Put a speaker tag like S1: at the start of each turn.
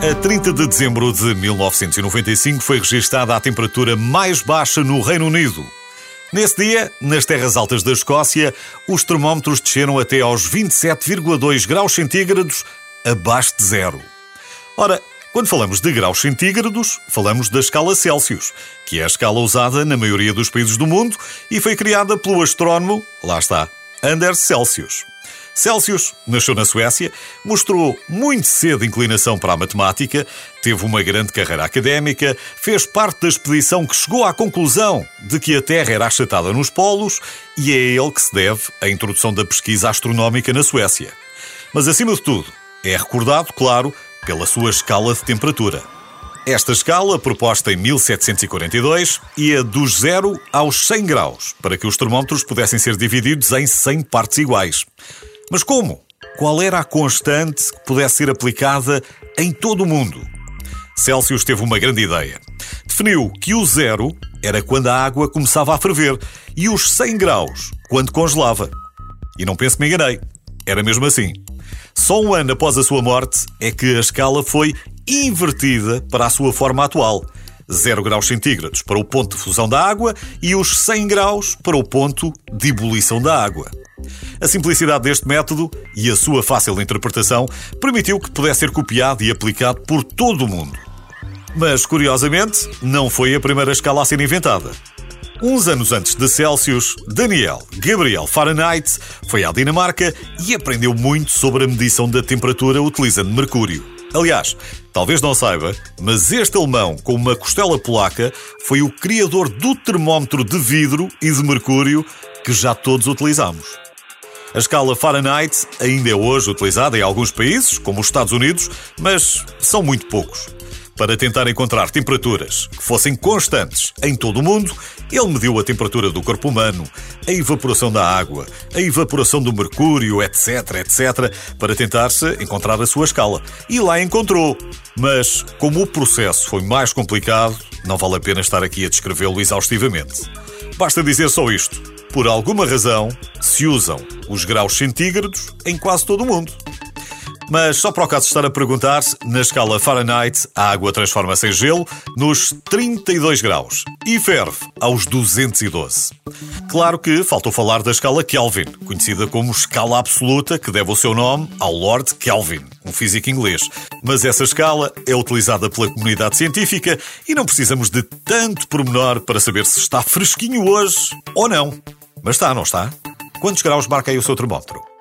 S1: A 30 de dezembro de 1995 foi registada a temperatura mais baixa no Reino Unido. Nesse dia, nas terras altas da Escócia, os termómetros desceram até aos 27,2 graus centígrados, abaixo de zero. Ora, quando falamos de graus centígrados, falamos da escala Celsius, que é a escala usada na maioria dos países do mundo e foi criada pelo astrónomo, lá está, Anders Celsius. Celsius nasceu na Suécia, mostrou muito cedo inclinação para a matemática, teve uma grande carreira académica, fez parte da expedição que chegou à conclusão de que a Terra era achatada nos polos e é a ele que se deve a introdução da pesquisa astronómica na Suécia. Mas, acima de tudo, é recordado, claro, pela sua escala de temperatura. Esta escala, proposta em 1742, ia dos 0 aos 100 graus, para que os termómetros pudessem ser divididos em 100 partes iguais. Mas como? Qual era a constante que pudesse ser aplicada em todo o mundo? Celsius teve uma grande ideia. Definiu que o zero era quando a água começava a ferver e os 100 graus quando congelava. E não penso que me enganei. Era mesmo assim. Só um ano após a sua morte é que a escala foi invertida para a sua forma atual. 0 graus centígrados para o ponto de fusão da água e os 100 graus para o ponto de ebulição da água. A simplicidade deste método e a sua fácil interpretação permitiu que pudesse ser copiado e aplicado por todo o mundo. Mas, curiosamente, não foi a primeira escala a ser inventada. Uns anos antes de Celsius, Daniel Gabriel Fahrenheit foi à Dinamarca e aprendeu muito sobre a medição da temperatura utilizando mercúrio. Aliás, talvez não saiba, mas este alemão com uma costela polaca foi o criador do termómetro de vidro e de mercúrio que já todos utilizamos. A escala Fahrenheit ainda é hoje utilizada em alguns países, como os Estados Unidos, mas são muito poucos. Para tentar encontrar temperaturas que fossem constantes em todo o mundo, ele mediu a temperatura do corpo humano, a evaporação da água, a evaporação do mercúrio, etc, etc, para tentar-se encontrar a sua escala. E lá encontrou. Mas, como o processo foi mais complicado, não vale a pena estar aqui a descrevê-lo exaustivamente. Basta dizer só isto. Por alguma razão, se usam os graus centígrados em quase todo o mundo. Mas só para o caso estar a perguntar, na escala Fahrenheit, a água transforma-se em gelo nos 32 graus e ferve aos 212. Claro que faltou falar da escala Kelvin, conhecida como escala absoluta, que deve o seu nome ao Lord Kelvin, um físico inglês. Mas essa escala é utilizada pela comunidade científica e não precisamos de tanto pormenor para saber se está fresquinho hoje ou não. Mas está, não está? Quantos graus marca aí o seu termómetro?